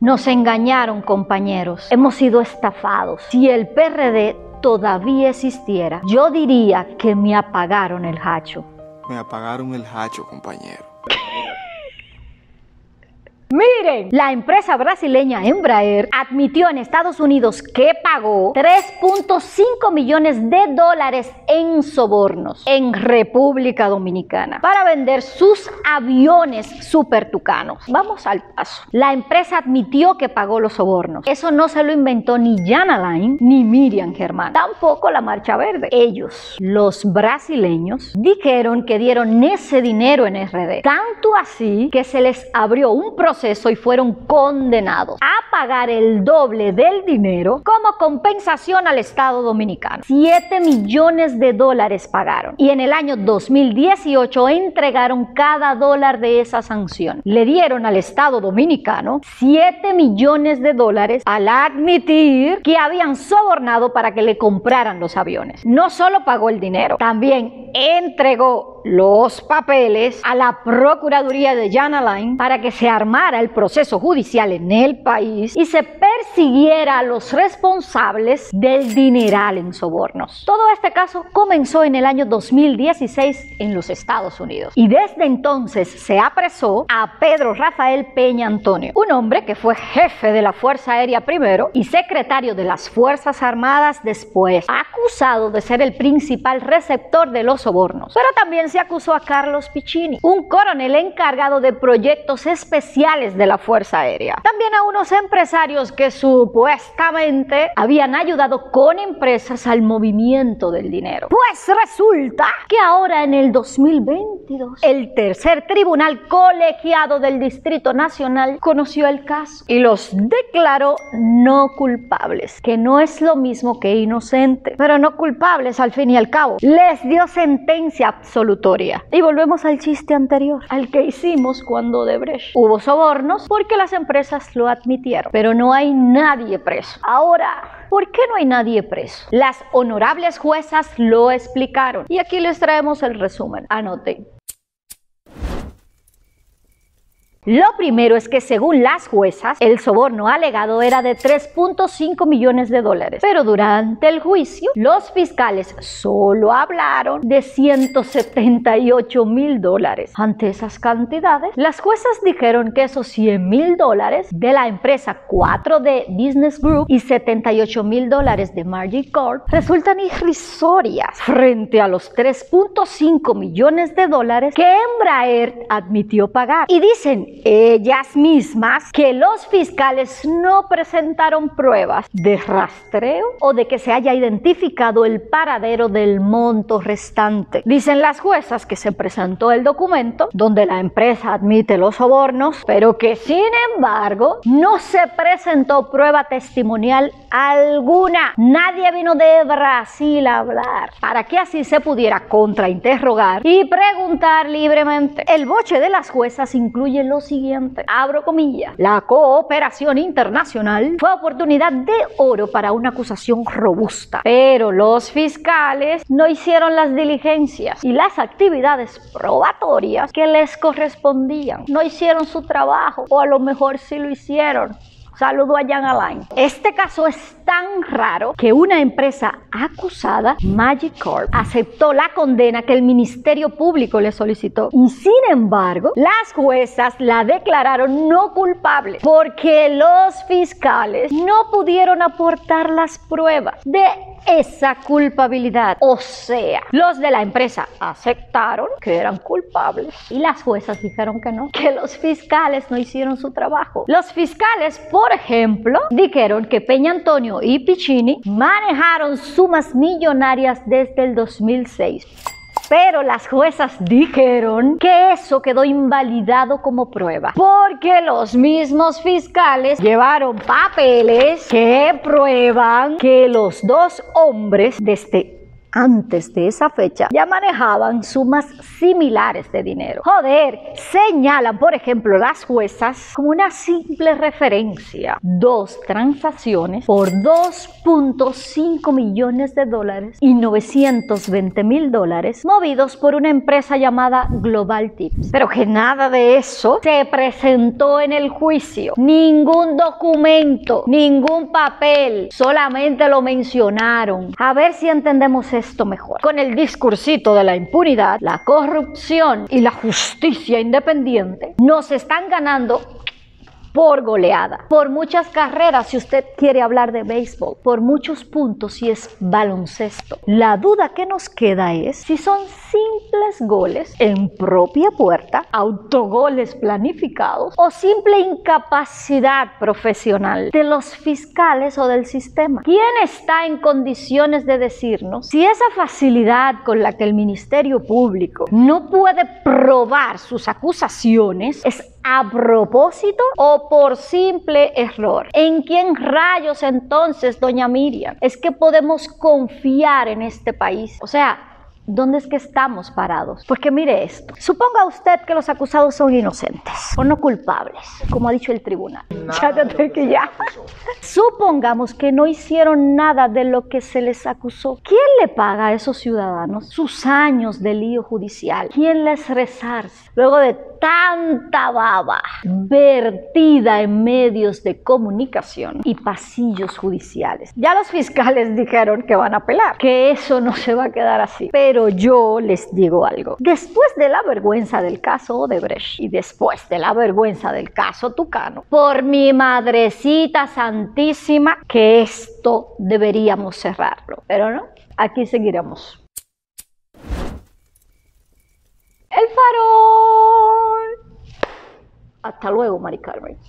Nos engañaron, compañeros. Hemos sido estafados. Si el PRD todavía existiera, yo diría que me apagaron el hacho. Me apagaron el hacho, compañero. La empresa brasileña Embraer admitió en Estados Unidos que pagó 3.5 millones de dólares en sobornos en República Dominicana para vender sus aviones super tucanos. Vamos al paso. La empresa admitió que pagó los sobornos. Eso no se lo inventó ni Jana Line ni Miriam Germán. Tampoco la Marcha Verde. Ellos, los brasileños, dijeron que dieron ese dinero en RD. Tanto así que se les abrió un proceso y fueron condenados a pagar el doble del dinero como compensación al Estado Dominicano. 7 millones de dólares pagaron y en el año 2018 entregaron cada dólar de esa sanción. Le dieron al Estado Dominicano 7 millones de dólares al admitir que habían sobornado para que le compraran los aviones. No solo pagó el dinero, también entregó los papeles a la Procuraduría de Jan Alain para que se armara el proceso judicial en el país y se persiguiera a los responsables del dineral en sobornos. Todo este caso comenzó en el año 2016 en los Estados Unidos y desde entonces se apresó a Pedro Rafael Peña Antonio, un hombre que fue jefe de la Fuerza Aérea primero y secretario de las Fuerzas Armadas después, acusado de ser el principal receptor de los sobornos, pero también se acusó a Carlos Piccini, un coronel encargado de proyectos especiales de la Fuerza Aérea. También a unos empresarios que supuestamente habían ayudado con empresas al movimiento del dinero. Pues resulta que ahora en el 2022 el tercer tribunal colegiado del Distrito Nacional conoció el caso y los declaró no culpables, que no es lo mismo que inocente, pero no culpables al fin y al cabo. Les dio sentencia absoluta y volvemos al chiste anterior, al que hicimos cuando Debrecht. Hubo sobornos porque las empresas lo admitieron, pero no hay nadie preso. Ahora, ¿por qué no hay nadie preso? Las honorables juezas lo explicaron y aquí les traemos el resumen. Anoten. Lo primero es que según las juezas, el soborno alegado era de 3.5 millones de dólares, pero durante el juicio los fiscales solo hablaron de 178 mil dólares. Ante esas cantidades, las juezas dijeron que esos 100 mil dólares de la empresa 4D Business Group y 78 mil dólares de Margie Corp resultan irrisorias frente a los 3.5 millones de dólares que Embraer admitió pagar. Y dicen ellas mismas que los fiscales no presentaron pruebas de rastreo o de que se haya identificado el paradero del monto restante. Dicen las juezas que se presentó el documento donde la empresa admite los sobornos, pero que sin embargo no se presentó prueba testimonial alguna. Nadie vino de Brasil a hablar para que así se pudiera contrainterrogar y preguntar libremente. El boche de las juezas incluye los siguiente, abro comillas, la cooperación internacional fue oportunidad de oro para una acusación robusta, pero los fiscales no hicieron las diligencias y las actividades probatorias que les correspondían, no hicieron su trabajo o a lo mejor sí lo hicieron. Saludo a Jan Alain. Este caso es tan raro que una empresa acusada, Magic Corp, aceptó la condena que el Ministerio Público le solicitó. Y sin embargo, las juezas la declararon no culpable porque los fiscales no pudieron aportar las pruebas de esa culpabilidad. O sea, los de la empresa aceptaron que eran culpables y las juezas dijeron que no, que los fiscales no hicieron su trabajo. Los fiscales, por ejemplo, dijeron que Peña Antonio y Piccini manejaron sumas millonarias desde el 2006. Pero las juezas dijeron que eso quedó invalidado como prueba, porque los mismos fiscales llevaron papeles que prueban que los dos hombres desde antes de esa fecha ya manejaban sumas similares de dinero. Joder, señalan, por ejemplo, las juezas como una simple referencia. Dos transacciones por 2.5 millones de dólares y 920 mil dólares movidos por una empresa llamada Global Tips. Pero que nada de eso se presentó en el juicio. Ningún documento, ningún papel, solamente lo mencionaron. A ver si entendemos esto mejor. Con el discursito de la impunidad, la corrupción y la justicia independiente, nos están ganando por goleada, por muchas carreras si usted quiere hablar de béisbol, por muchos puntos si es baloncesto. La duda que nos queda es si son simples goles en propia puerta, autogoles planificados o simple incapacidad profesional de los fiscales o del sistema. ¿Quién está en condiciones de decirnos si esa facilidad con la que el Ministerio Público no puede probar sus acusaciones es a propósito o por simple error. ¿En quién rayos entonces, doña Miriam? Es que podemos confiar en este país. O sea, ¿Dónde es que estamos parados? Pues que mire esto. Suponga usted que los acusados son inocentes o no culpables, como ha dicho el tribunal. Ya que ya. Supongamos que no hicieron nada de lo que se les acusó. ¿Quién le paga a esos ciudadanos sus años de lío judicial? ¿Quién les resarce? Luego de tanta baba vertida en medios de comunicación y pasillos judiciales. Ya los fiscales dijeron que van a apelar, que eso no se va a quedar así. Pero yo les digo algo. Después de la vergüenza del caso Odebrecht y después de la vergüenza del caso Tucano, por mi madrecita santísima, que esto deberíamos cerrarlo. Pero no, aquí seguiremos. El farol. Hasta luego, Mari Carmen.